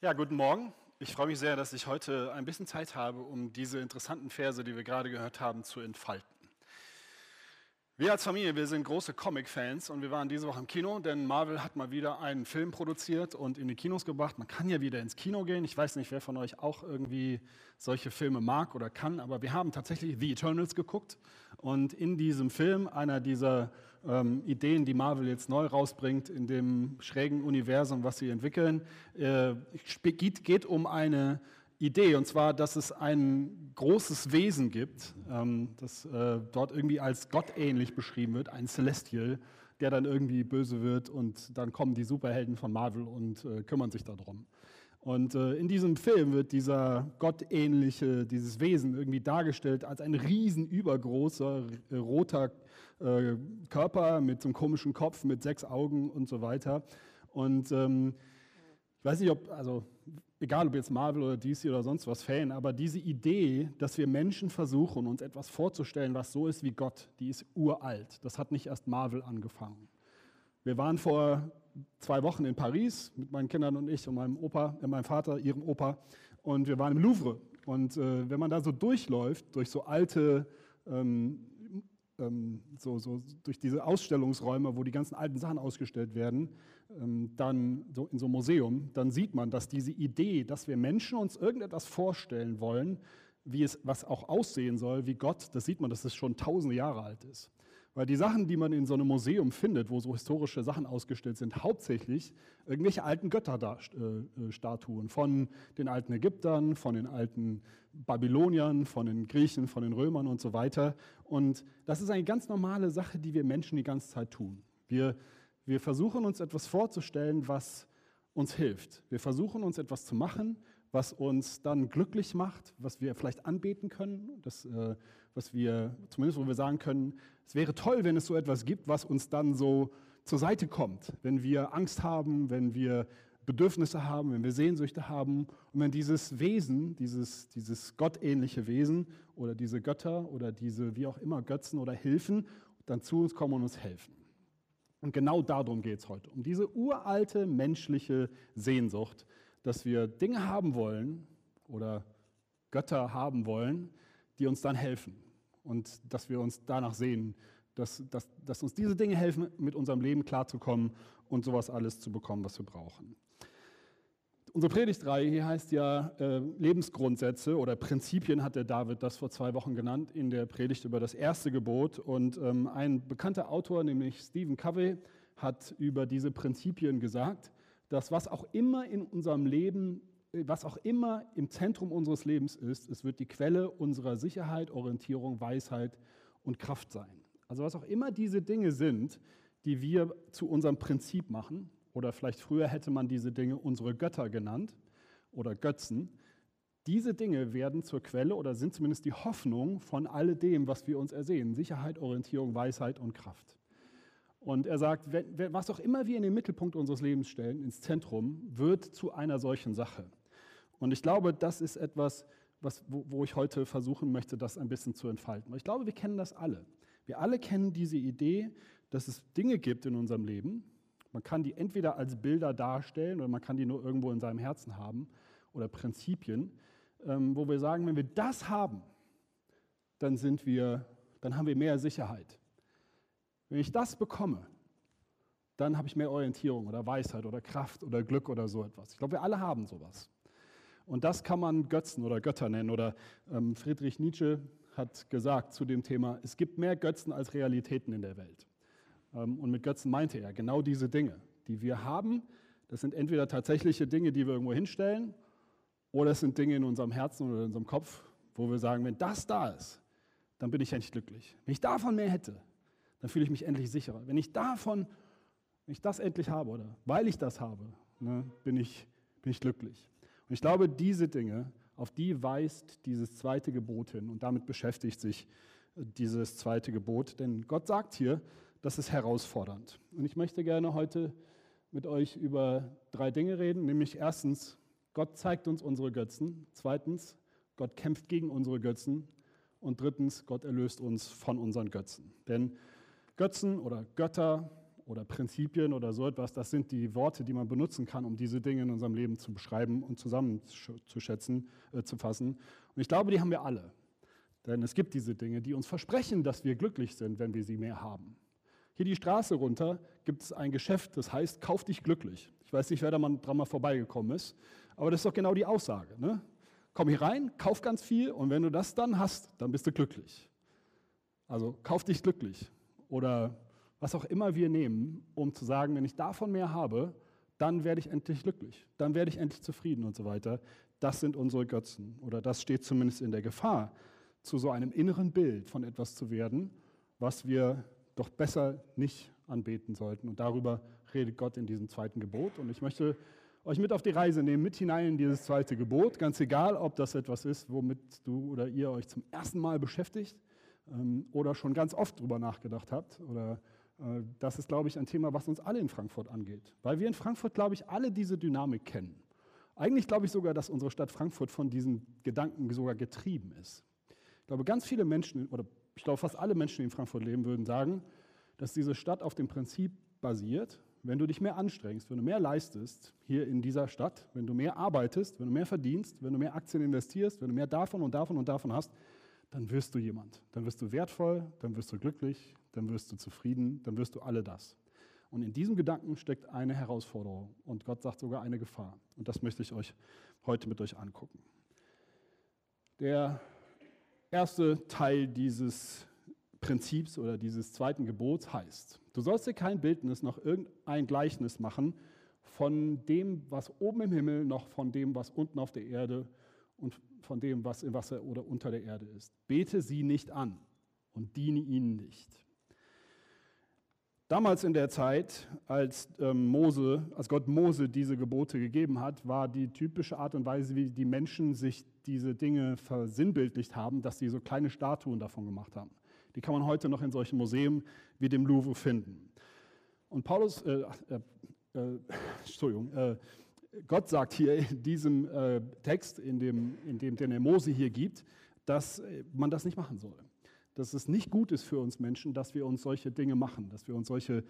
Ja, guten Morgen. Ich freue mich sehr, dass ich heute ein bisschen Zeit habe, um diese interessanten Verse, die wir gerade gehört haben, zu entfalten. Wir als Familie, wir sind große Comic-Fans und wir waren diese Woche im Kino, denn Marvel hat mal wieder einen Film produziert und in die Kinos gebracht. Man kann ja wieder ins Kino gehen. Ich weiß nicht, wer von euch auch irgendwie solche Filme mag oder kann, aber wir haben tatsächlich The Eternals geguckt und in diesem Film, einer dieser ähm, Ideen, die Marvel jetzt neu rausbringt, in dem schrägen Universum, was sie entwickeln, äh, geht, geht um eine Idee, und zwar, dass es ein großes Wesen gibt, ähm, das äh, dort irgendwie als gottähnlich beschrieben wird, ein Celestial, der dann irgendwie böse wird und dann kommen die Superhelden von Marvel und äh, kümmern sich darum. Und äh, in diesem Film wird dieser gottähnliche, dieses Wesen irgendwie dargestellt als ein riesen übergroßer roter äh, Körper mit so einem komischen Kopf, mit sechs Augen und so weiter. Und ähm, ich weiß nicht, ob, also egal ob jetzt Marvel oder DC oder sonst was Fan, aber diese Idee, dass wir Menschen versuchen, uns etwas vorzustellen, was so ist wie Gott, die ist uralt. Das hat nicht erst Marvel angefangen. Wir waren vor zwei Wochen in Paris mit meinen Kindern und ich und meinem Opa, äh, meinem Vater, ihrem Opa, und wir waren im Louvre. Und äh, wenn man da so durchläuft, durch so alte ähm, ähm, so, so durch diese Ausstellungsräume, wo die ganzen alten Sachen ausgestellt werden, ähm, dann so in so einem Museum, dann sieht man, dass diese Idee, dass wir Menschen uns irgendetwas vorstellen wollen, wie es was auch aussehen soll, wie Gott, das sieht man, dass es schon tausende Jahre alt ist. Weil die Sachen, die man in so einem Museum findet, wo so historische Sachen ausgestellt sind, hauptsächlich irgendwelche alten Götterstatuen äh, von den alten Ägyptern, von den alten Babyloniern, von den Griechen, von den Römern und so weiter. Und das ist eine ganz normale Sache, die wir Menschen die ganze Zeit tun. Wir, wir versuchen uns etwas vorzustellen, was uns hilft. Wir versuchen uns etwas zu machen, was uns dann glücklich macht, was wir vielleicht anbeten können, das, äh, was wir, zumindest wo wir sagen können, es wäre toll, wenn es so etwas gibt, was uns dann so zur Seite kommt, wenn wir Angst haben, wenn wir Bedürfnisse haben, wenn wir Sehnsüchte haben und wenn dieses Wesen, dieses, dieses gottähnliche Wesen oder diese Götter oder diese wie auch immer Götzen oder Hilfen dann zu uns kommen und uns helfen. Und genau darum geht es heute, um diese uralte menschliche Sehnsucht, dass wir Dinge haben wollen oder Götter haben wollen, die uns dann helfen. Und dass wir uns danach sehen, dass, dass, dass uns diese Dinge helfen, mit unserem Leben klarzukommen und sowas alles zu bekommen, was wir brauchen. Unsere Predigtreihe hier heißt ja äh, Lebensgrundsätze oder Prinzipien, hat der David das vor zwei Wochen genannt in der Predigt über das erste Gebot. Und ähm, ein bekannter Autor, nämlich Stephen Covey, hat über diese Prinzipien gesagt, dass was auch immer in unserem Leben, äh, was auch immer im Zentrum unseres Lebens ist, es wird die Quelle unserer Sicherheit, Orientierung, Weisheit und Kraft sein. Also was auch immer diese Dinge sind, die wir zu unserem Prinzip machen, oder vielleicht früher hätte man diese Dinge unsere Götter genannt oder Götzen, diese Dinge werden zur Quelle oder sind zumindest die Hoffnung von alledem, was wir uns ersehen. Sicherheit, Orientierung, Weisheit und Kraft. Und er sagt, was auch immer wir in den Mittelpunkt unseres Lebens stellen, ins Zentrum, wird zu einer solchen Sache. Und ich glaube, das ist etwas, was, wo, wo ich heute versuchen möchte, das ein bisschen zu entfalten. Ich glaube, wir kennen das alle. Wir alle kennen diese Idee, dass es Dinge gibt in unserem Leben. Man kann die entweder als Bilder darstellen oder man kann die nur irgendwo in seinem Herzen haben oder Prinzipien, ähm, wo wir sagen, wenn wir das haben, dann sind wir, dann haben wir mehr Sicherheit. Wenn ich das bekomme, dann habe ich mehr Orientierung oder Weisheit oder Kraft oder Glück oder so etwas. Ich glaube, wir alle haben sowas. Und das kann man Götzen oder Götter nennen. Oder ähm, Friedrich Nietzsche hat gesagt zu dem Thema, es gibt mehr Götzen als Realitäten in der Welt. Ähm, und mit Götzen meinte er genau diese Dinge, die wir haben. Das sind entweder tatsächliche Dinge, die wir irgendwo hinstellen, oder es sind Dinge in unserem Herzen oder in unserem Kopf, wo wir sagen, wenn das da ist, dann bin ich endlich glücklich. Wenn ich davon mehr hätte, dann fühle ich mich endlich sicherer. Wenn ich davon, wenn ich das endlich habe oder weil ich das habe, ne, bin, ich, bin ich glücklich. Und ich glaube, diese Dinge, auf die weist dieses zweite Gebot hin und damit beschäftigt sich äh, dieses zweite Gebot. Denn Gott sagt hier, das ist herausfordernd. Und ich möchte gerne heute mit euch über drei Dinge reden, nämlich erstens, Gott zeigt uns unsere Götzen, zweitens, Gott kämpft gegen unsere Götzen und drittens, Gott erlöst uns von unseren Götzen. Denn Götzen oder Götter oder Prinzipien oder so etwas, das sind die Worte, die man benutzen kann, um diese Dinge in unserem Leben zu beschreiben und zusammenzuschätzen, äh, zu fassen. Und ich glaube, die haben wir alle. Denn es gibt diese Dinge, die uns versprechen, dass wir glücklich sind, wenn wir sie mehr haben. Hier die Straße runter gibt es ein Geschäft, das heißt, kauf dich glücklich. Ich weiß nicht, wer da mal dran mal vorbeigekommen ist, aber das ist doch genau die Aussage. Ne? Komm hier rein, kauf ganz viel und wenn du das dann hast, dann bist du glücklich. Also kauf dich glücklich. Oder was auch immer wir nehmen, um zu sagen, wenn ich davon mehr habe, dann werde ich endlich glücklich, dann werde ich endlich zufrieden und so weiter. Das sind unsere Götzen oder das steht zumindest in der Gefahr, zu so einem inneren Bild von etwas zu werden, was wir doch besser nicht anbeten sollten. Und darüber redet Gott in diesem zweiten Gebot. Und ich möchte euch mit auf die Reise nehmen, mit hinein in dieses zweite Gebot. Ganz egal, ob das etwas ist, womit du oder ihr euch zum ersten Mal beschäftigt oder schon ganz oft drüber nachgedacht habt oder äh, das ist, glaube ich, ein Thema, was uns alle in Frankfurt angeht. Weil wir in Frankfurt, glaube ich, alle diese Dynamik kennen. Eigentlich glaube ich sogar, dass unsere Stadt Frankfurt von diesen Gedanken sogar getrieben ist. Ich glaube, ganz viele Menschen, oder ich glaube, fast alle Menschen, die in Frankfurt leben, würden sagen, dass diese Stadt auf dem Prinzip basiert, wenn du dich mehr anstrengst, wenn du mehr leistest hier in dieser Stadt, wenn du mehr arbeitest, wenn du mehr verdienst, wenn du mehr Aktien investierst, wenn du mehr davon und davon und davon hast, dann wirst du jemand. Dann wirst du wertvoll, dann wirst du glücklich, dann wirst du zufrieden, dann wirst du alle das. Und in diesem Gedanken steckt eine Herausforderung und Gott sagt sogar eine Gefahr. Und das möchte ich euch heute mit euch angucken. Der erste Teil dieses Prinzips oder dieses zweiten Gebots heißt, du sollst dir kein Bildnis noch irgendein Gleichnis machen von dem, was oben im Himmel, noch von dem, was unten auf der Erde und von dem, was im Wasser oder unter der Erde ist. Bete sie nicht an und diene ihnen nicht. Damals in der Zeit, als, ähm, Mose, als Gott Mose diese Gebote gegeben hat, war die typische Art und Weise, wie die Menschen sich diese Dinge versinnbildlicht haben, dass sie so kleine Statuen davon gemacht haben. Die kann man heute noch in solchen Museen wie dem Louvre finden. Und Paulus, äh, äh, äh, Entschuldigung, äh, Gott sagt hier in diesem äh, Text, in dem, in dem den er Mose hier gibt, dass man das nicht machen soll dass es nicht gut ist für uns Menschen, dass wir uns solche Dinge machen, dass wir uns solche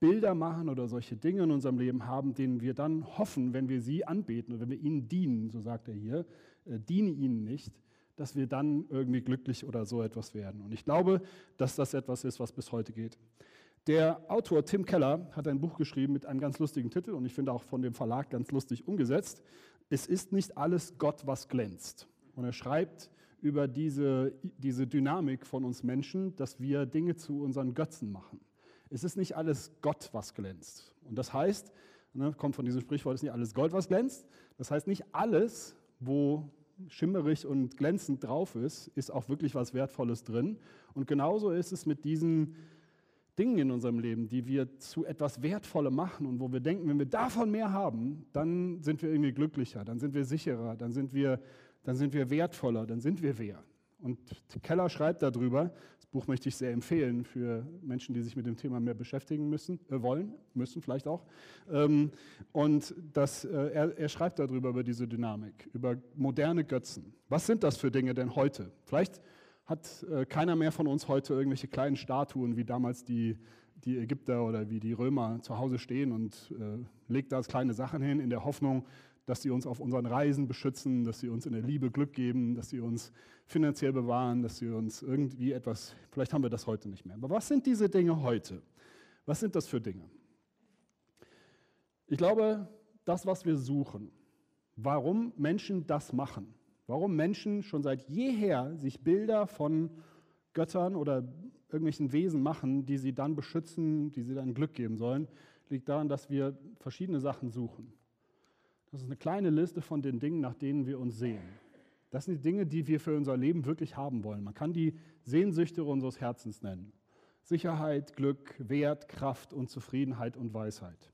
Bilder machen oder solche Dinge in unserem Leben haben, denen wir dann hoffen, wenn wir sie anbeten oder wenn wir ihnen dienen, so sagt er hier, äh, diene ihnen nicht, dass wir dann irgendwie glücklich oder so etwas werden. Und ich glaube, dass das etwas ist, was bis heute geht. Der Autor Tim Keller hat ein Buch geschrieben mit einem ganz lustigen Titel und ich finde auch von dem Verlag ganz lustig umgesetzt. Es ist nicht alles Gott, was glänzt. Und er schreibt, über diese, diese Dynamik von uns Menschen, dass wir Dinge zu unseren Götzen machen. Es ist nicht alles Gott, was glänzt. Und das heißt, ne, kommt von diesem Sprichwort, es ist nicht alles Gold, was glänzt. Das heißt, nicht alles, wo schimmerig und glänzend drauf ist, ist auch wirklich was Wertvolles drin. Und genauso ist es mit diesen Dingen in unserem Leben, die wir zu etwas Wertvollem machen und wo wir denken, wenn wir davon mehr haben, dann sind wir irgendwie glücklicher, dann sind wir sicherer, dann sind wir dann sind wir wertvoller, dann sind wir wer. Und Keller schreibt darüber, das Buch möchte ich sehr empfehlen für Menschen, die sich mit dem Thema mehr beschäftigen müssen, äh, wollen, müssen vielleicht auch. Ähm, und das, äh, er, er schreibt darüber, über diese Dynamik, über moderne Götzen. Was sind das für Dinge denn heute? Vielleicht hat äh, keiner mehr von uns heute irgendwelche kleinen Statuen, wie damals die, die Ägypter oder wie die Römer zu Hause stehen und äh, legt da kleine Sachen hin in der Hoffnung, dass sie uns auf unseren Reisen beschützen, dass sie uns in der Liebe Glück geben, dass sie uns finanziell bewahren, dass sie uns irgendwie etwas, vielleicht haben wir das heute nicht mehr. Aber was sind diese Dinge heute? Was sind das für Dinge? Ich glaube, das, was wir suchen, warum Menschen das machen, warum Menschen schon seit jeher sich Bilder von Göttern oder irgendwelchen Wesen machen, die sie dann beschützen, die sie dann Glück geben sollen, liegt daran, dass wir verschiedene Sachen suchen. Das ist eine kleine Liste von den Dingen, nach denen wir uns sehen. Das sind die Dinge, die wir für unser Leben wirklich haben wollen. Man kann die Sehnsüchte unseres Herzens nennen. Sicherheit, Glück, Wert, Kraft und Zufriedenheit und Weisheit.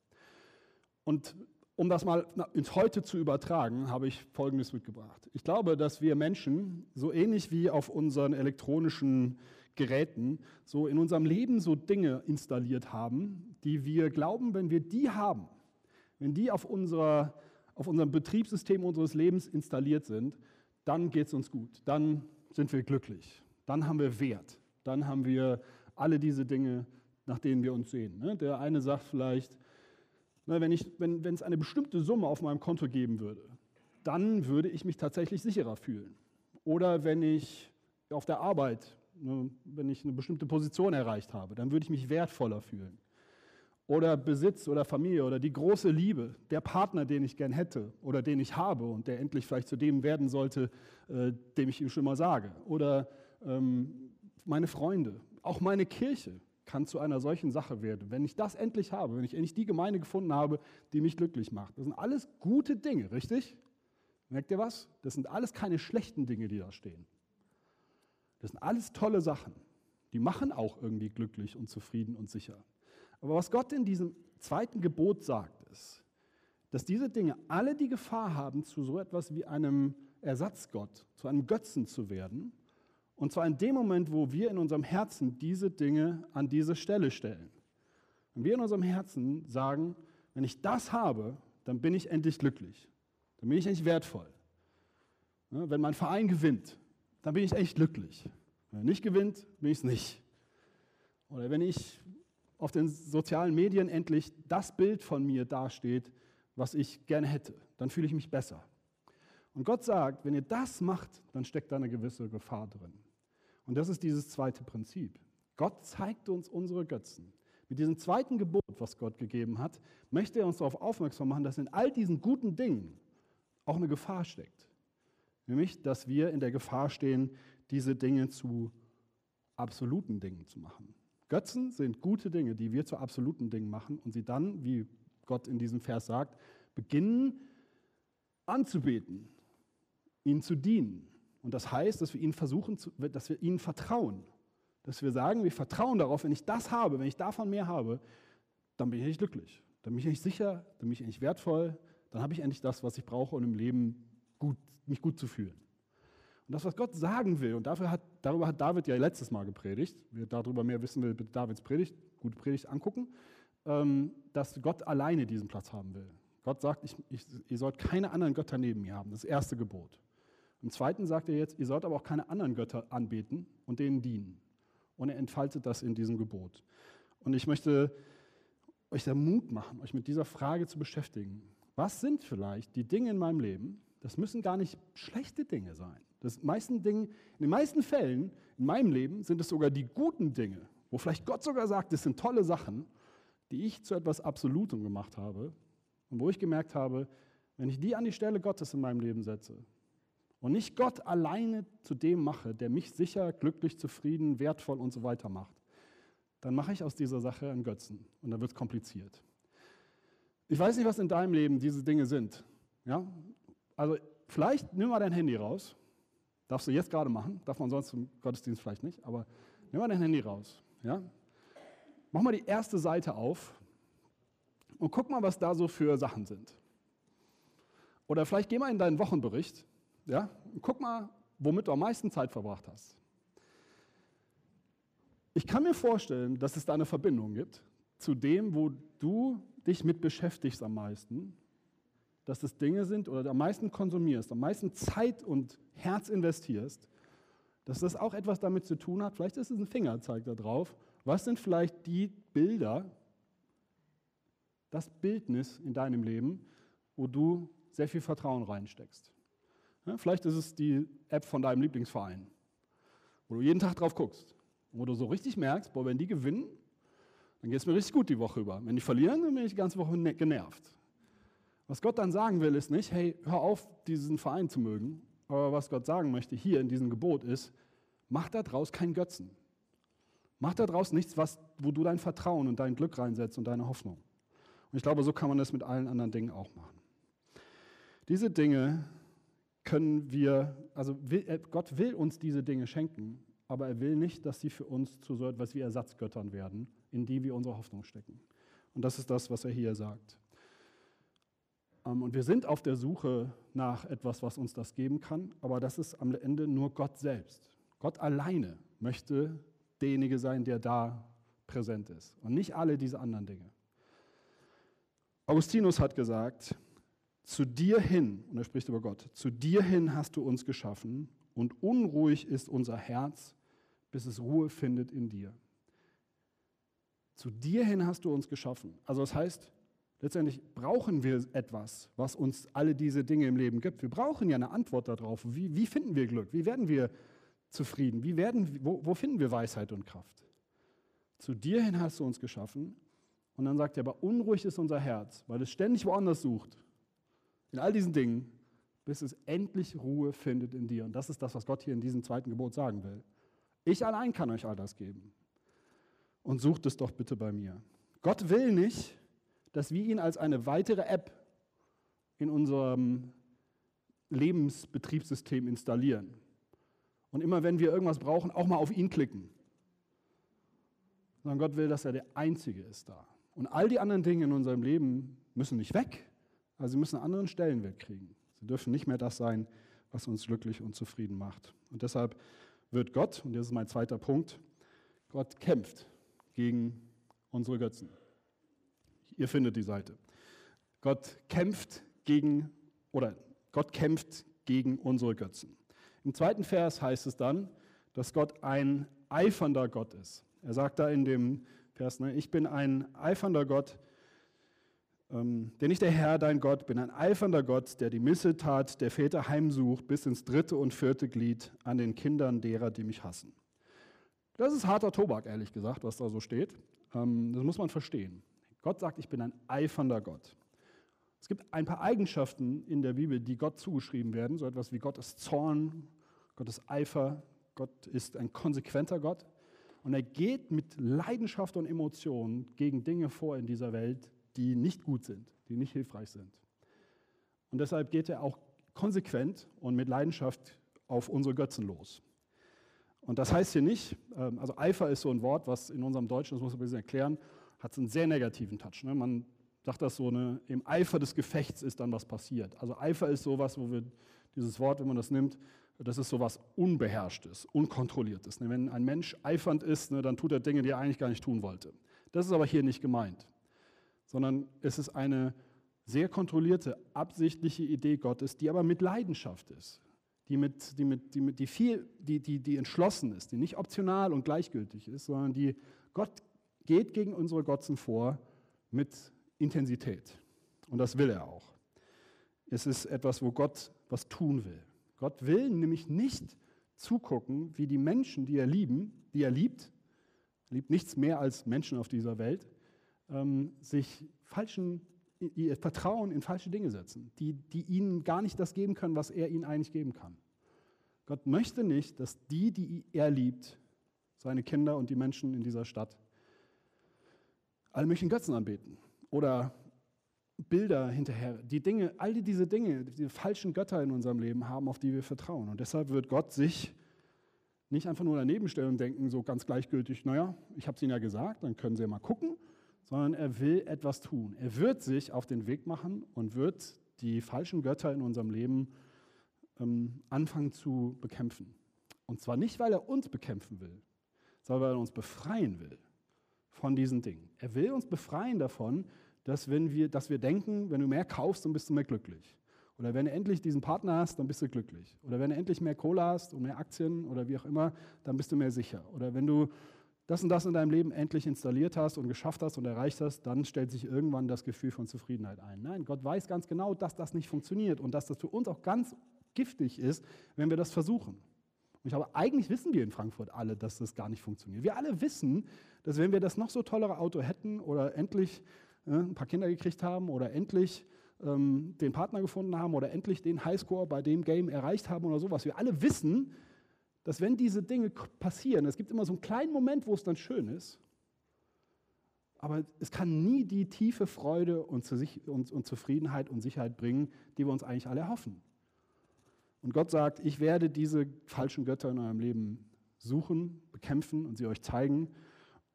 Und um das mal ins Heute zu übertragen, habe ich Folgendes mitgebracht. Ich glaube, dass wir Menschen, so ähnlich wie auf unseren elektronischen Geräten, so in unserem Leben so Dinge installiert haben, die wir glauben, wenn wir die haben, wenn die auf unserer auf unserem Betriebssystem unseres Lebens installiert sind, dann geht es uns gut, dann sind wir glücklich, dann haben wir Wert, dann haben wir alle diese Dinge, nach denen wir uns sehen. Ne? Der eine sagt vielleicht, na, wenn, ich, wenn, es eine bestimmte Summe auf meinem Konto geben würde, dann würde ich mich tatsächlich sicherer fühlen. Oder wenn ich auf der Arbeit, ne, wenn ich eine bestimmte Position erreicht habe, dann würde ich mich wertvoller fühlen. Oder Besitz oder Familie oder die große Liebe, der Partner, den ich gern hätte oder den ich habe und der endlich vielleicht zu dem werden sollte, äh, dem ich ihm schon mal sage. Oder ähm, meine Freunde, auch meine Kirche kann zu einer solchen Sache werden. Wenn ich das endlich habe, wenn ich endlich die Gemeinde gefunden habe, die mich glücklich macht. Das sind alles gute Dinge, richtig? Merkt ihr was? Das sind alles keine schlechten Dinge, die da stehen. Das sind alles tolle Sachen. Die machen auch irgendwie glücklich und zufrieden und sicher. Aber was Gott in diesem zweiten Gebot sagt, ist, dass diese Dinge alle die Gefahr haben, zu so etwas wie einem Ersatzgott, zu einem Götzen zu werden und zwar in dem Moment, wo wir in unserem Herzen diese Dinge an diese Stelle stellen. Wenn wir in unserem Herzen sagen, wenn ich das habe, dann bin ich endlich glücklich. Dann bin ich endlich wertvoll. Wenn mein Verein gewinnt, dann bin ich echt glücklich. Wenn er nicht gewinnt, bin ich es nicht. Oder wenn ich auf den sozialen Medien endlich das Bild von mir dasteht, was ich gerne hätte, dann fühle ich mich besser. Und Gott sagt, wenn ihr das macht, dann steckt da eine gewisse Gefahr drin. Und das ist dieses zweite Prinzip. Gott zeigt uns unsere Götzen. Mit diesem zweiten Gebot, was Gott gegeben hat, möchte er uns darauf aufmerksam machen, dass in all diesen guten Dingen auch eine Gefahr steckt. Nämlich, dass wir in der Gefahr stehen, diese Dinge zu absoluten Dingen zu machen. Götzen sind gute Dinge, die wir zu absoluten Dingen machen und sie dann, wie Gott in diesem Vers sagt, beginnen anzubeten, ihnen zu dienen, und das heißt, dass wir ihnen versuchen, zu, dass wir ihnen vertrauen. Dass wir sagen, wir vertrauen darauf, wenn ich das habe, wenn ich davon mehr habe, dann bin ich endlich glücklich. Dann bin ich endlich sicher, dann bin ich endlich wertvoll, dann habe ich endlich das, was ich brauche, um im Leben gut, mich gut zu fühlen. Und das, was Gott sagen will, und dafür hat, darüber hat David ja letztes Mal gepredigt, wer darüber mehr wissen will, bitte Davids Predigt, gute Predigt angucken, ähm, dass Gott alleine diesen Platz haben will. Gott sagt, ich, ich, ihr sollt keine anderen Götter neben mir haben, das erste Gebot. Im zweiten sagt er jetzt, ihr sollt aber auch keine anderen Götter anbeten und denen dienen. Und er entfaltet das in diesem Gebot. Und ich möchte euch der Mut machen, euch mit dieser Frage zu beschäftigen. Was sind vielleicht die Dinge in meinem Leben? Das müssen gar nicht schlechte Dinge sein. Das meisten Dinge, in den meisten Fällen in meinem Leben sind es sogar die guten Dinge, wo vielleicht Gott sogar sagt, das sind tolle Sachen, die ich zu etwas Absolutem gemacht habe und wo ich gemerkt habe, wenn ich die an die Stelle Gottes in meinem Leben setze, und nicht Gott alleine zu dem mache, der mich sicher, glücklich, zufrieden, wertvoll und so weiter macht, dann mache ich aus dieser Sache einen Götzen und dann wird es kompliziert. Ich weiß nicht, was in deinem Leben diese Dinge sind. Ja? Also vielleicht nimm mal dein Handy raus. Darfst du jetzt gerade machen, darf man sonst im Gottesdienst vielleicht nicht, aber nimm mal dein Handy raus. Ja? Mach mal die erste Seite auf und guck mal, was da so für Sachen sind. Oder vielleicht geh mal in deinen Wochenbericht ja? Guck mal, womit du am meisten Zeit verbracht hast. Ich kann mir vorstellen, dass es da eine Verbindung gibt zu dem, wo du dich mit beschäftigst am meisten, dass es Dinge sind oder am meisten konsumierst, am meisten Zeit und Herz investierst, dass das auch etwas damit zu tun hat, vielleicht ist es ein Fingerzeig da drauf, was sind vielleicht die Bilder, das Bildnis in deinem Leben, wo du sehr viel Vertrauen reinsteckst. Vielleicht ist es die App von deinem Lieblingsverein, wo du jeden Tag drauf guckst. Wo du so richtig merkst, boah, wenn die gewinnen, dann geht es mir richtig gut die Woche über. Wenn die verlieren, dann bin ich die ganze Woche ne-, genervt. Was Gott dann sagen will, ist nicht, hey, hör auf, diesen Verein zu mögen. Aber was Gott sagen möchte hier in diesem Gebot ist, mach da draus keinen Götzen. Mach da draus nichts, was, wo du dein Vertrauen und dein Glück reinsetzt und deine Hoffnung. Und ich glaube, so kann man das mit allen anderen Dingen auch machen. Diese Dinge können wir, also will, äh, Gott will uns diese Dinge schenken, aber er will nicht, dass sie für uns zu so etwas wie Ersatzgöttern werden, in die wir unsere Hoffnung stecken. Und das ist das, was er hier sagt. Ähm, und wir sind auf der Suche nach etwas, was uns das geben kann, aber das ist am Ende nur Gott selbst. Gott alleine möchte derjenige sein, der da präsent ist und nicht alle diese anderen Dinge. Augustinus hat gesagt, zu dir hin, und er spricht über Gott, zu dir hin hast du uns geschaffen und unruhig ist unser Herz, bis es Ruhe findet in dir. Zu dir hin hast du uns geschaffen. Also das heißt, letztendlich brauchen wir etwas, was uns alle diese Dinge im Leben gibt. Wir brauchen ja eine Antwort darauf. Wie, wie finden wir Glück? Wie werden wir zufrieden? Wie werden, wo, wo finden wir Weisheit und Kraft? Zu dir hin hast du uns geschaffen. Und dann sagt er, aber unruhig ist unser Herz, weil es ständig woanders sucht. In all diesen Dingen, bis es endlich Ruhe findet in dir. Und das ist das, was Gott hier in diesem zweiten Gebot sagen will. Ich allein kann euch all das geben. Und sucht es doch bitte bei mir. Gott will nicht, dass wir ihn als eine weitere App in unserem Lebensbetriebssystem installieren. Und immer wenn wir irgendwas brauchen, auch mal auf ihn klicken. Sondern Gott will, dass er der Einzige ist da. Und all die anderen Dinge in unserem Leben müssen nicht weg, also sie müssen einen anderen Stellenwert kriegen. Sie dürfen nicht mehr das sein, was uns glücklich und zufrieden macht. Und deshalb wird Gott, und das ist mein zweiter Punkt, Gott kämpft gegen unsere Götzen. Ihr findet die Seite. Gott kämpft gegen, oder Gott kämpft gegen unsere Götzen. Im zweiten Vers heißt es dann, dass Gott ein eifernder Gott ist. Er sagt da in dem Vers, ne, ich bin ein eifernder Gott, ähm, denn ich der Herr, dein Gott, bin ein eifernder Gott, der die Missetat der Väter heimsucht bis ins dritte und vierte Glied an den Kindern derer, die mich hassen. Das ist harter Tobak, ehrlich gesagt, was da so steht. Ähm, das muss man verstehen. Gott sagt, ich bin ein eifernder Gott. Es gibt ein paar Eigenschaften in der Bibel, die Gott zugeschrieben werden, so etwas wie Gottes Zorn, Gottes Eifer, Gott ist ein konsequenter Gott. Und er geht mit Leidenschaft und Emotionen gegen Dinge vor in dieser Welt, die nicht gut sind, die nicht hilfreich sind. Und deshalb geht er auch konsequent und mit Leidenschaft auf unsere Götzen los. Und das heißt hier nicht, ähm, also Eifer ist so ein Wort, was in unserem Deutschen, das muss man ein bisschen erklären, hat einen sehr negativen Touch. Ne? Man sagt das so, ne, im Eifer des Gefechts ist dann was passiert. Also Eifer ist sowas, wo wir dieses Wort, wenn man das nimmt, das ist sowas Unbeherrschtes, Unkontrolliertes. Ne? Wenn ein Mensch eifernd ist, ne, dann tut er Dinge, die er eigentlich gar nicht tun wollte. Das ist aber hier nicht gemeint sondern es ist eine sehr kontrollierte, absichtliche Idee Gottes, die aber mit Leidenschaft ist, die, mit, die, mit, die, mit, die, viel, die, die, die entschlossen ist, die nicht optional und gleichgültig ist, sondern die Gott geht gegen unsere Götzen vor mit Intensität. Und das will er auch. Es ist etwas, wo Gott was tun will. Gott will nämlich nicht zugucken, wie die Menschen, die er lieben, die er liebt, liebt nichts mehr als Menschen auf dieser Welt, ähm, sich falschen, ihr Vertrauen in falsche Dinge setzen, die, die ihnen gar nicht das geben können, was er ihnen eigentlich geben kann. Gott möchte nicht, dass die, die er liebt, seine Kinder und die Menschen in dieser Stadt, alle möglichen Götzen anbeten oder Bilder hinterher, die Dinge, all diese Dinge, diese falschen Götter in unserem Leben haben, auf die wir vertrauen. Und deshalb wird Gott sich nicht einfach nur daneben stellen und denken, so ganz gleichgültig, naja, ich habe es Ihnen ja gesagt, dann können Sie ja mal gucken sondern er will etwas tun. Er wird sich auf den Weg machen und wird die falschen Götter in unserem Leben ähm, anfangen zu bekämpfen. Und zwar nicht, weil er uns bekämpfen will, sondern weil er uns befreien will von diesen Dingen. Er will uns befreien davon, dass, wenn wir, dass wir denken, wenn du mehr kaufst, dann bist du mehr glücklich. Oder wenn du endlich diesen Partner hast, dann bist du glücklich. Oder wenn du endlich mehr Kohle hast und mehr Aktien oder wie auch immer, dann bist du mehr sicher. Oder wenn du das und das in deinem Leben endlich installiert hast und geschafft hast und erreicht hast, dann stellt sich irgendwann das Gefühl von Zufriedenheit ein. Nein, Gott weiß ganz genau, dass das nicht funktioniert und dass das für uns auch ganz giftig ist, wenn wir das versuchen. Und ich glaube, eigentlich wissen wir in Frankfurt alle, dass das gar nicht funktioniert. Wir alle wissen, dass wenn wir das noch so tollere Auto hätten oder endlich äh, ein paar Kinder gekriegt haben oder endlich ähm, den Partner gefunden haben oder endlich den Highscore bei dem Game erreicht haben oder sowas, wir alle wissen, dass wenn diese Dinge passieren, es gibt immer so einen kleinen Moment, wo es dann schön ist, aber es kann nie die tiefe Freude und, und, und Zufriedenheit und Sicherheit bringen, die wir uns eigentlich alle erhoffen. Und Gott sagt, ich werde diese falschen Götter in eurem Leben suchen, bekämpfen und sie euch zeigen.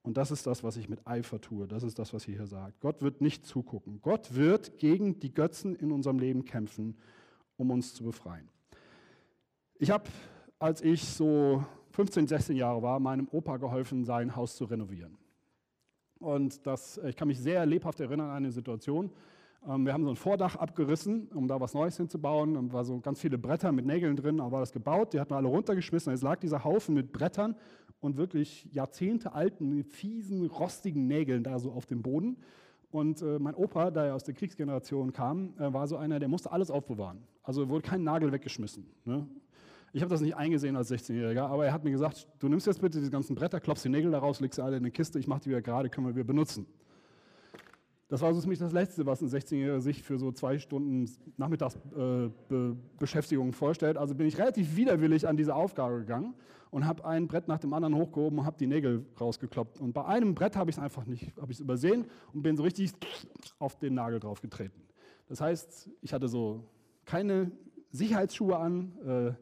Und das ist das, was ich mit Eifer tue. Das ist das, was ihr hier sagt. Gott wird nicht zugucken. Gott wird gegen die Götzen in unserem Leben kämpfen, um uns zu befreien. Ich habe als ich so 15, 16 Jahre war, meinem Opa geholfen, sein Haus zu renovieren. Und das, ich kann mich sehr lebhaft erinnern an eine Situation. Ähm, wir haben so ein Vordach abgerissen, um da was Neues hinzubauen. Da waren so ganz viele Bretter mit Nägeln drin, aber war das gebaut. Die hatten wir alle runtergeschmissen. Jetzt lag dieser Haufen mit Brettern und wirklich jahrzehntealten, fiesen, rostigen Nägeln da so auf dem Boden. Und äh, mein Opa, da er aus der Kriegsgeneration kam, äh, war so einer, der musste alles aufbewahren. Also wurde kein Nagel weggeschmissen. Ne? Ich habe das nicht eingesehen als 16-Jähriger, aber er hat mir gesagt, du nimmst jetzt bitte diese ganzen Bretter, klopfst die Nägel daraus, legst sie alle in eine Kiste, ich mache die wieder gerade, können wir wieder benutzen. Das war für mich das Letzte, was ein 16-Jähriger sich für so zwei Stunden Nachmittagsbeschäftigung äh, vorstellt. Also bin ich relativ widerwillig an diese Aufgabe gegangen und habe ein Brett nach dem anderen hochgehoben und habe die Nägel rausgekloppt. Und bei einem Brett habe ich es einfach nicht, habe ich übersehen und bin so richtig auf den Nagel drauf getreten. Das heißt, ich hatte so keine Sicherheitsschuhe an, äh,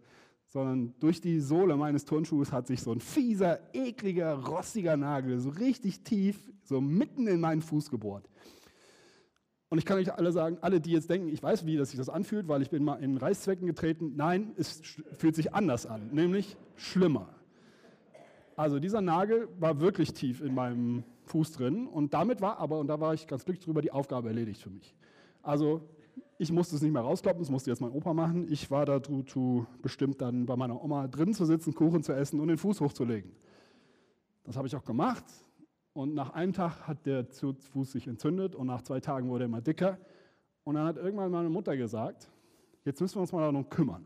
sondern durch die Sohle meines Turnschuhs hat sich so ein fieser, ekliger, rostiger Nagel so richtig tief, so mitten in meinen Fuß gebohrt. Und ich kann euch alle sagen, alle, die jetzt denken, ich weiß, wie das sich das anfühlt, weil ich bin mal in Reißzwecken getreten. Nein, es fühlt sich anders an, nämlich schlimmer. Also dieser Nagel war wirklich tief in meinem Fuß drin und damit war aber, und da war ich ganz glücklich drüber, die Aufgabe erledigt für mich. Also ich musste es nicht mehr rauskloppen, das musste jetzt mein Opa machen. Ich war dazu bestimmt, dann bei meiner Oma drin zu sitzen, Kuchen zu essen und den Fuß hochzulegen. Das habe ich auch gemacht. Und nach einem Tag hat der Fuß sich entzündet und nach zwei Tagen wurde er immer dicker. Und dann hat irgendwann meine Mutter gesagt, jetzt müssen wir uns mal darum kümmern.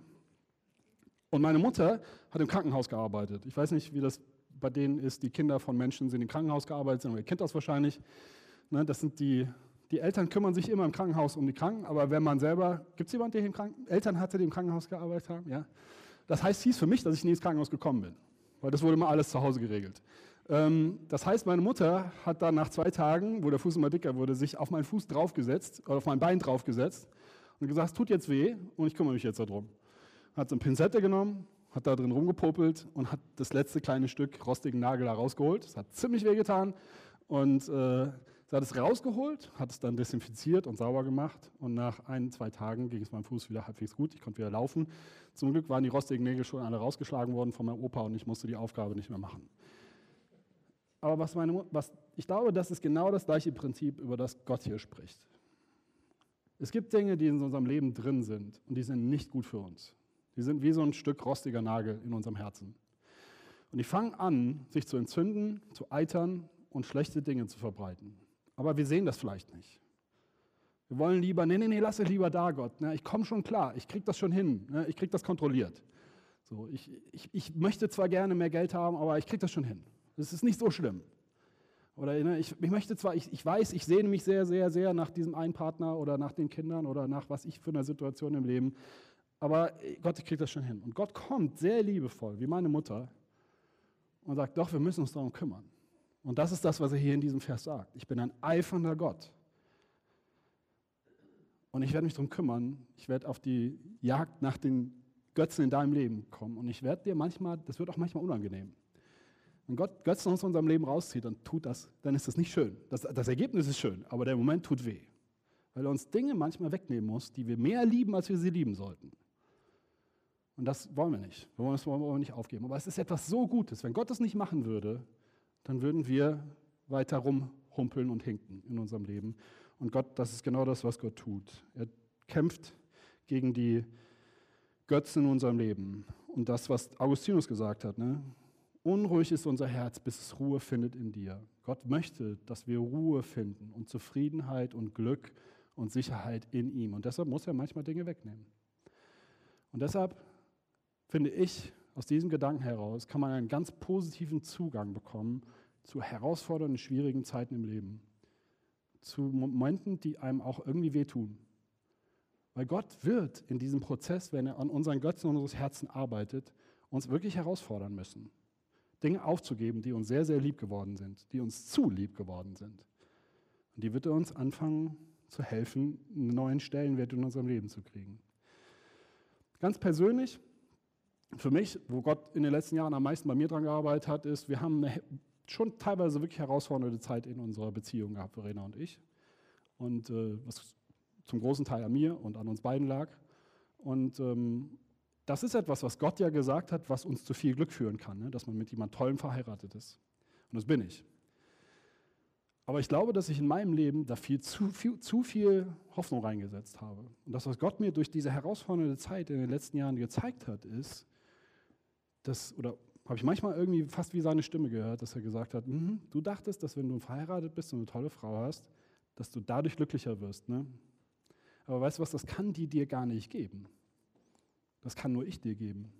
Und meine Mutter hat im Krankenhaus gearbeitet. Ich weiß nicht, wie das bei denen ist, die Kinder von Menschen sind im Krankenhaus gearbeitet sind, aber ihr kennt das wahrscheinlich. Ne, das sind die, die Eltern kümmern sich immer im Krankenhaus um die Kranken, aber wenn man selber, gibt es jemanden, der im Kranken, Eltern hatte, die im Krankenhaus gearbeitet haben? Ja. Das heißt, hieß für mich, dass ich nie ins Krankenhaus gekommen bin, weil das wurde immer alles zu Hause geregelt. Ähm, das heißt, meine Mutter hat dann nach zwei Tagen, wo der Fuß immer dicker wurde, sich auf meinen Fuß draufgesetzt, oder auf mein Bein draufgesetzt und gesagt, es tut jetzt weh und ich kümmere mich jetzt darum. Hat so eine Pinzette genommen, hat da drin rumgepopelt und hat das letzte kleine Stück rostigen Nagel da rausgeholt. Das hat ziemlich weh getan und äh, sie hat es rausgeholt, hat es dann desinfiziert und sauber gemacht und nach ein, zwei Tagen ging es meinem Fuß wieder halbwegs gut. Ich konnte wieder laufen. Zum Glück waren die rostigen Nägel schon alle rausgeschlagen worden von meinem Opa und ich musste die Aufgabe nicht mehr machen. Aber was meine, was, ich glaube, das ist genau das gleiche Prinzip, über das Gott hier spricht. Es gibt Dinge, die in unserem Leben drin sind und die sind nicht gut für uns. Die sind wie so ein Stück rostiger Nagel in unserem Herzen. Und die fangen an, sich zu entzünden, zu eitern und schlechte Dinge zu verbreiten. Aber wir sehen das vielleicht nicht. Wir wollen lieber, nee, nee, nee, lass es lieber da, Gott. Ne? Ich komme schon klar, ich kriege das schon hin, ne? ich kriege das kontrolliert. So, ich, ich, ich möchte zwar gerne mehr Geld haben, aber ich kriege das schon hin. Das ist nicht so schlimm. Oder ne, ich, ich, möchte zwar, ich, ich weiß, ich sehne mich sehr, sehr, sehr nach diesem einen Partner oder nach den Kindern oder nach was ich für eine Situation im Leben, aber Gott, ich kriege das schon hin. Und Gott kommt sehr liebevoll, wie meine Mutter, und sagt, doch, wir müssen uns darum kümmern. Und das ist das, was er hier in diesem Vers sagt. Ich bin ein eifernder Gott. Und ich werde mich darum kümmern. Ich werde auf die Jagd nach den Götzen in deinem Leben kommen. Und ich werde dir manchmal, das wird auch manchmal unangenehm. Wenn Gott Götzen aus unserem Leben rauszieht, dann tut das, dann ist das nicht schön. Das, das Ergebnis ist schön, aber der Moment tut weh. Weil er uns Dinge manchmal wegnehmen muss, die wir mehr lieben, als wir sie lieben sollten. Und das wollen wir nicht. Wir wollen das wollen wir nicht aufgeben. Aber es ist etwas so Gutes. Wenn Gott das nicht machen würde, dann würden wir weiter rumhumpeln und hinken in unserem Leben. Und Gott, das ist genau das, was Gott tut. Er kämpft gegen die Götzen in unserem Leben. Und das, was Augustinus gesagt hat, ne? Unruhig ist unser Herz, bis es Ruhe findet in dir. Gott möchte, dass wir Ruhe finden und Zufriedenheit und Glück und Sicherheit in ihm. Und deshalb muss er manchmal Dinge wegnehmen. Und deshalb finde ich, aus diesem Gedanken heraus kann man einen ganz positiven Zugang bekommen zu herausfordernden, schwierigen Zeiten im Leben. Zu Momenten, die einem auch irgendwie wehtun. Weil Gott wird in diesem Prozess, wenn er an unseren Götzen unseres Herzens arbeitet, uns wirklich herausfordern müssen. Dinge aufzugeben, die uns sehr, sehr lieb geworden sind, die uns zu lieb geworden sind. Und die wird er uns anfangen zu helfen, einen neuen Stellenwert in unserem Leben zu kriegen. Ganz persönlich, für mich, wo Gott in den letzten Jahren am meisten bei mir dran gearbeitet hat, ist, wir haben eine schon teilweise wirklich herausfordernde Zeit in unserer Beziehung gehabt, Verena und ich. Und äh, was zum großen Teil an mir und an uns beiden lag. Und ähm, das ist etwas, was Gott ja gesagt hat, was uns zu viel Glück führen kann, ne? dass man mit jemand Tollem verheiratet ist. Und das bin ich. Aber ich glaube, dass ich in meinem Leben da viel zu, viel, zu viel Hoffnung reingesetzt habe. Und das, was Gott mir durch diese herausfordernde Zeit in den letzten Jahren gezeigt hat, ist, dass, oder habe ich manchmal irgendwie fast wie seine Stimme gehört, dass er gesagt hat, mhm, du dachtest, dass wenn du verheiratet bist und eine tolle Frau hast, dass du dadurch glücklicher wirst. Ne? Aber weißt du was, das kann die dir gar nicht geben. Das kann nur ich dir geben.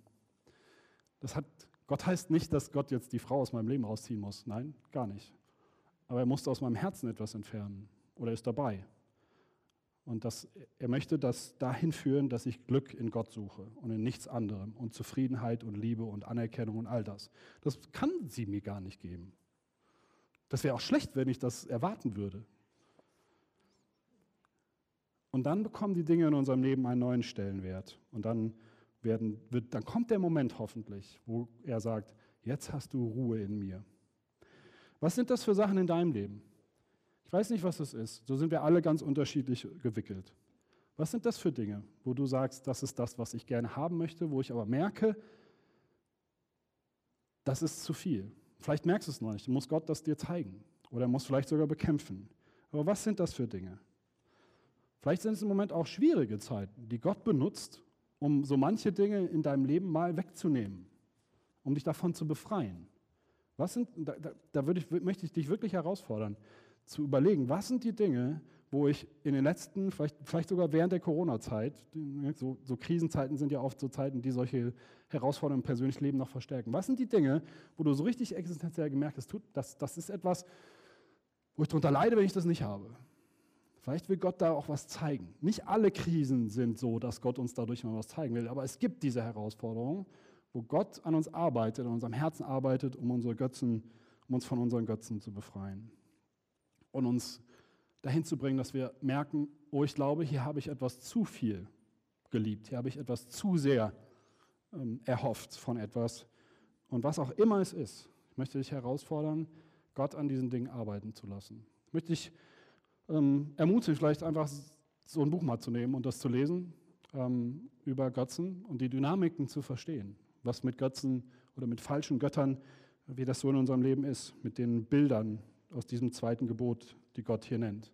Das hat, Gott heißt nicht, dass Gott jetzt die Frau aus meinem Leben rausziehen muss. Nein, gar nicht. Aber er musste aus meinem Herzen etwas entfernen oder ist dabei. Und das, er möchte das dahin führen, dass ich Glück in Gott suche und in nichts anderem und Zufriedenheit und Liebe und Anerkennung und all das. Das kann sie mir gar nicht geben. Das wäre auch schlecht, wenn ich das erwarten würde. Und dann bekommen die Dinge in unserem Leben einen neuen Stellenwert. Und dann, werden, wird, dann kommt der Moment hoffentlich, wo er sagt, jetzt hast du Ruhe in mir. Was sind das für Sachen in deinem Leben? Ich weiß nicht, was das ist. So sind wir alle ganz unterschiedlich gewickelt. Was sind das für Dinge, wo du sagst, das ist das, was ich gerne haben möchte, wo ich aber merke, das ist zu viel. Vielleicht merkst du es noch nicht, muss Gott das dir zeigen oder muss vielleicht sogar bekämpfen. Aber was sind das für Dinge? Vielleicht sind es im Moment auch schwierige Zeiten, die Gott benutzt, um so manche Dinge in deinem Leben mal wegzunehmen, um dich davon zu befreien. Was sind, da, da, da ich, möchte ich dich wirklich herausfordern zu überlegen, was sind die Dinge, wo ich in den letzten, vielleicht, vielleicht sogar während der Corona-Zeit, so, so, Krisenzeiten sind ja oft so Zeiten, die solche Herausforderungen im persönlichen Leben noch verstärken. Was sind die Dinge, wo du so richtig existenziell gemerkt hast, das, das ist etwas, wo ich darunter leide, wenn ich das nicht habe? Vielleicht will Gott da auch was zeigen. Nicht alle Krisen sind so, dass Gott uns dadurch mal was zeigen will, aber es gibt diese Herausforderungen, wo Gott an uns arbeitet, an unserem Herzen arbeitet, um unsere Götzen, um uns von unseren Götzen zu befreien und uns dahin zu bringen, dass wir merken, oh, ich glaube, hier habe ich etwas zu viel geliebt, hier habe ich etwas zu sehr ähm, erhofft von etwas. Und was auch immer es ist, ich möchte dich herausfordern, Gott an diesen Dingen arbeiten zu lassen. Ich möchte dich ähm, ermutigen, vielleicht einfach so ein Buch mal zu nehmen und das zu lesen ähm, über Götzen und die Dynamiken zu verstehen, was mit Götzen oder mit falschen Göttern, wie das so in unserem Leben ist, mit den Bildern, aus diesem zweiten Gebot, die Gott hier nennt,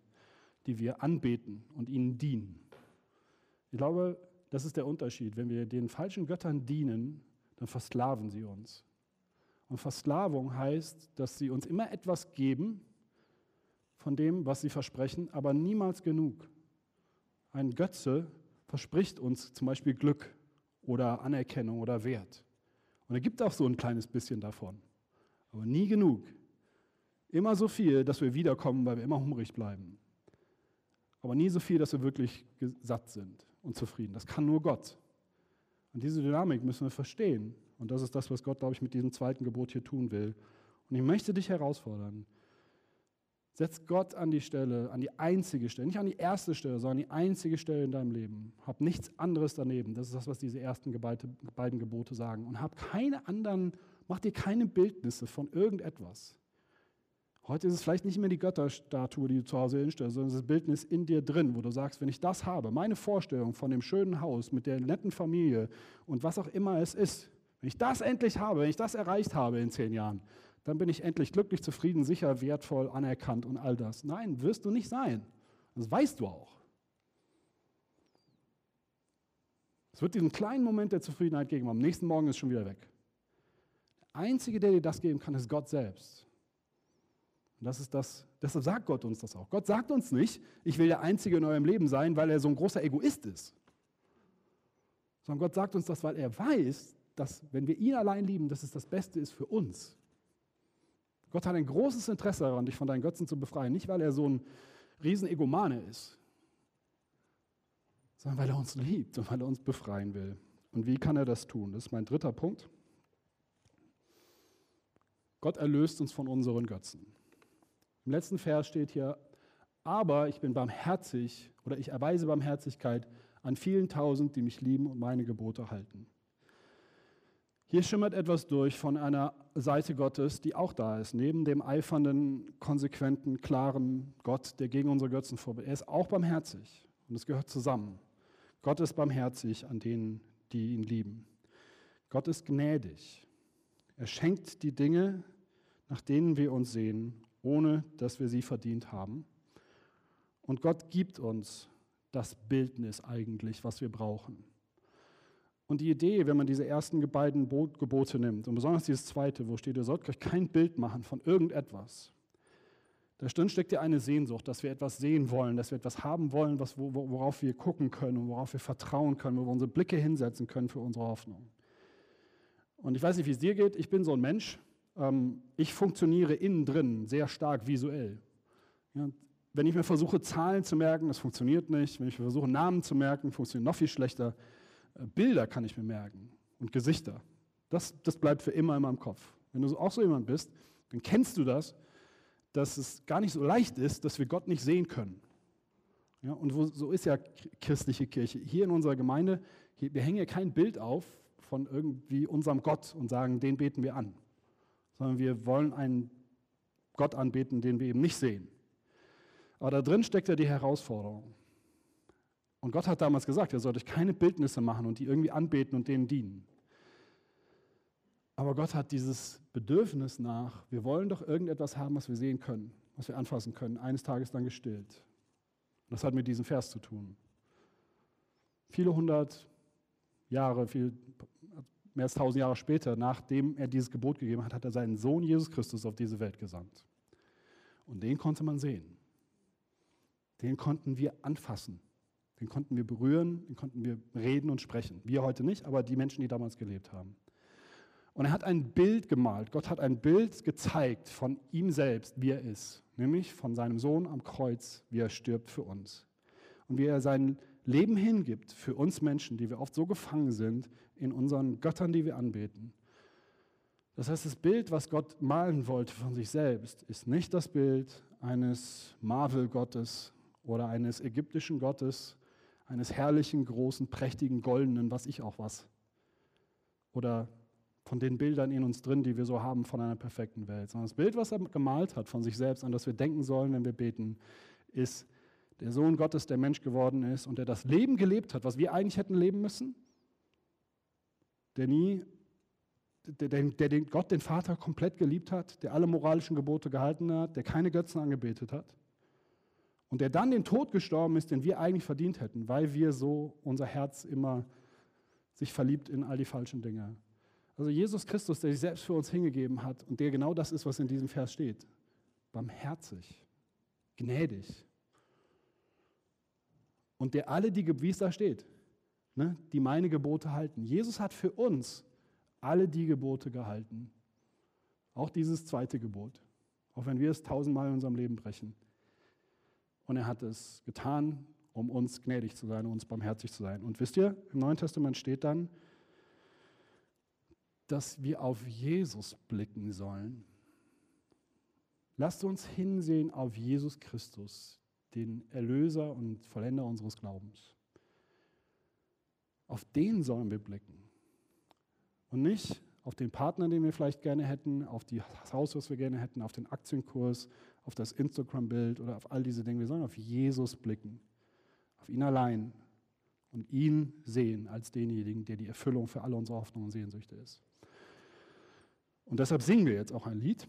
die wir anbeten und ihnen dienen. Ich glaube, das ist der Unterschied. Wenn wir den falschen Göttern dienen, dann versklaven sie uns. Und Versklavung heißt, dass sie uns immer etwas geben von dem, was sie versprechen, aber niemals genug. Ein Götze verspricht uns zum Beispiel Glück oder Anerkennung oder Wert. Und er gibt auch so ein kleines bisschen davon, aber nie genug. Immer so viel, dass wir wiederkommen, weil wir immer hungrig bleiben. Aber nie so viel, dass wir wirklich satt sind und zufrieden. Das kann nur Gott. Und diese Dynamik müssen wir verstehen. Und das ist das, was Gott, glaube ich, mit diesem zweiten Gebot hier tun will. Und ich möchte dich herausfordern. Setz Gott an die Stelle, an die einzige Stelle, nicht an die erste Stelle, sondern an die einzige Stelle in deinem Leben. Hab nichts anderes daneben. Das ist das, was diese ersten beiden Gebote sagen. Und hab keine anderen, mach dir keine Bildnisse von irgendetwas. Heute ist es vielleicht nicht mehr die Götterstatue, die du zu Hause hinstellst, sondern das Bildnis in dir drin, wo du sagst, wenn ich das habe, meine Vorstellung von dem schönen Haus mit der netten Familie und was auch immer es ist, wenn ich das endlich habe, wenn ich das erreicht habe in zehn Jahren, dann bin ich endlich glücklich, zufrieden, sicher, wertvoll, anerkannt und all das. Nein, wirst du nicht sein. Das weißt du auch. Es wird diesen kleinen Moment der Zufriedenheit geben, am nächsten Morgen ist es schon wieder weg. Der Einzige, der dir das geben kann, ist Gott selbst. Und das ist das, deshalb sagt Gott uns das auch. Gott sagt uns nicht, ich will der Einzige in eurem Leben sein, weil er so ein großer Egoist ist. Sondern Gott sagt uns das, weil er weiß, dass wenn wir ihn allein lieben, dass es das Beste ist für uns. Gott hat ein großes Interesse daran, dich von deinen Götzen zu befreien. Nicht, weil er so ein Riesenegomane ist, sondern weil er uns liebt und weil er uns befreien will. Und wie kann er das tun? Das ist mein dritter Punkt. Gott erlöst uns von unseren Götzen. Im letzten Vers steht hier, aber ich bin barmherzig oder ich erweise Barmherzigkeit an vielen tausend, die mich lieben und meine Gebote halten. Hier schimmert etwas durch von einer Seite Gottes, die auch da ist, neben dem eifernden, konsequenten, klaren Gott, der gegen unsere Götzen vorbereitet. Er ist auch barmherzig und es gehört zusammen. Gott ist barmherzig an denen, die ihn lieben. Gott ist gnädig. Er schenkt die Dinge, nach denen wir uns sehen ohne dass wir sie verdient haben. Und Gott gibt uns das Bildnis eigentlich, was wir brauchen. Und die Idee, wenn man diese ersten beiden Gebote nimmt, und besonders dieses zweite, wo steht, ihr sollt euch kein Bild machen von irgendetwas, da steckt ja eine Sehnsucht, dass wir etwas sehen wollen, dass wir etwas haben wollen, was, worauf wir gucken können und worauf wir vertrauen können, wo wir unsere Blicke hinsetzen können für unsere Hoffnung. Und ich weiß nicht, wie es dir geht, ich bin so ein Mensch, ich funktioniere innen drin sehr stark visuell. wenn ich mir versuche, Zahlen zu merken, das funktioniert nicht. Wenn ich mir versuche, Namen zu merken, funktioniert noch viel schlechter. Äh, Bilder kann ich mir merken und Gesichter. Das, das bleibt für immer in meinem Kopf. Wenn du auch so jemand bist, dann kennst du das, dass es gar nicht so leicht ist, dass wir Gott nicht sehen können. Ja, und wo, so ist ja christliche Kirche. Hier in unserer Gemeinde, hier, wir hängen ja kein Bild auf von irgendwie unserem Gott und sagen, den beten wir an. Sondern wir wollen einen Gott anbeten, den wir eben nicht sehen. Aber da drin steckt ja die Herausforderung. Und Gott hat damals gesagt, ihr sollt euch keine Bildnisse machen und die irgendwie anbeten und denen dienen. Aber Gott hat dieses Bedürfnis nach, wir wollen doch irgendetwas haben, was wir sehen können, was wir anfassen können, eines Tages dann gestillt. Und das hat mit diesem Vers zu tun. Viele hundert Jahre, viel, mehr als tausend Jahre später, nachdem er dieses Gebot gegeben hat, hat er seinen Sohn Jesus Christus auf diese Welt gesandt. Und den konnte man sehen. Den konnten wir anfassen. Den konnten wir berühren, den konnten wir reden und sprechen. Wir heute nicht, aber die Menschen, die damals gelebt haben. Und er hat ein Bild gemalt. Gott hat ein Bild gezeigt von ihm selbst, wie er ist. Nämlich von seinem Sohn am Kreuz, wie er stirbt für uns. Und wie er sein Leben hingibt für uns Menschen, die wir oft so gefangen sind in unseren Göttern, die wir anbeten. Das heißt, das Bild, was Gott malen wollte von sich selbst, ist nicht das Bild eines Marvel-Gottes oder eines ägyptischen Gottes, eines herrlichen, großen, prächtigen, goldenen, was ich auch was. Oder von den Bildern in uns drin, die wir so haben von einer perfekten Welt. Sondern das Bild, was er gemalt hat von sich selbst, an das wir denken sollen, wenn wir beten, ist der Sohn Gottes, der Mensch geworden ist und der das Leben gelebt hat, was wir eigentlich hätten leben müssen, der nie, der, der, der den Gott, den Vater, komplett geliebt hat, der alle moralischen Gebote gehalten hat, der keine Götzen angebetet hat und der dann den Tod gestorben ist, den wir eigentlich verdient hätten, weil wir so unser Herz immer sich verliebt in all die falschen Dinge. Also Jesus Christus, der sich selbst für uns hingegeben hat und der genau das ist, was in diesem Vers steht. Barmherzig, gnädig. Und der alle die, wie es da steht, ne, die meine Gebote halten. Jesus hat für uns alle die Gebote gehalten. Auch dieses zweite Gebot. Auch wenn wir es tausendmal in unserem Leben brechen. Und er hat es getan, um uns gnädig zu sein, um uns barmherzig zu sein. Und wisst ihr, im Neuen Testament steht dann, dass wir auf Jesus blicken sollen. Lasst uns hinsehen auf Jesus Christus, den Erlöser und Vollender unseres Glaubens. Auf den sollen wir blicken. Und nicht auf den Partner, den wir vielleicht gerne hätten, auf das Haus, was wir gerne hätten, auf den Aktienkurs, auf das Instagram-Bild oder auf all diese Dinge. Wir sollen auf Jesus blicken, auf ihn allein und ihn sehen als denjenigen, der die Erfüllung für alle unsere Hoffnungen und Sehnsüchte ist. Und deshalb singen wir jetzt auch ein Lied.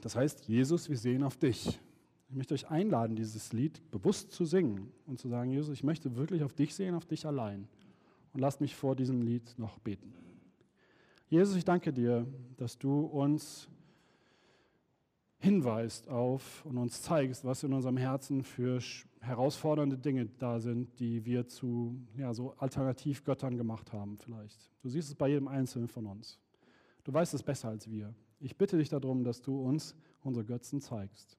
Das heißt, Jesus, wir sehen auf dich. Ich möchte euch einladen, dieses Lied bewusst zu singen und zu sagen, Jesus, ich möchte wirklich auf dich sehen, auf dich allein. Und lasst mich vor diesem Lied noch beten. Jesus, ich danke dir, dass du uns hinweist auf und uns zeigst, was in unserem Herzen für herausfordernde Dinge da sind, die wir zu ja, so Alternativgöttern gemacht haben vielleicht. Du siehst es bei jedem Einzelnen von uns. Du weißt es besser als wir. Ich bitte dich darum, dass du uns unsere Götzen zeigst.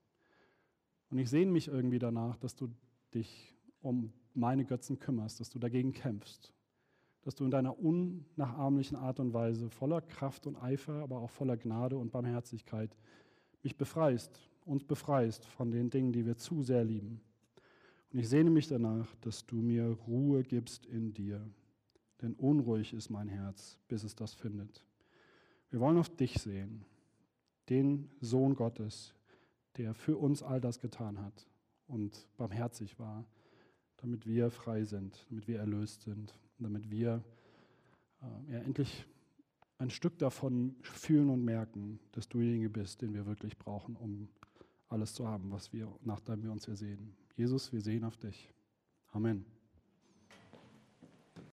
Und ich sehne mich irgendwie danach, dass du dich um meine Götzen kümmerst, dass du dagegen kämpfst, dass du in deiner unnachahmlichen Art und Weise voller Kraft und Eifer, aber auch voller Gnade und Barmherzigkeit mich befreist, uns befreist von den Dingen, die wir zu sehr lieben. Und ich sehne mich danach, dass du mir Ruhe gibst in dir, denn unruhig ist mein Herz, bis es das findet. Wir wollen auf dich sehen, den Sohn Gottes, der für uns all das getan hat und barmherzig war, damit wir frei sind, damit wir erlöst sind, damit wir äh, ja, endlich ein Stück davon fühlen und merken, dass du derjenige bist, den wir wirklich brauchen, um alles zu haben, was wir, nachdem wir uns ersehen. Jesus, wir sehen auf dich. Amen.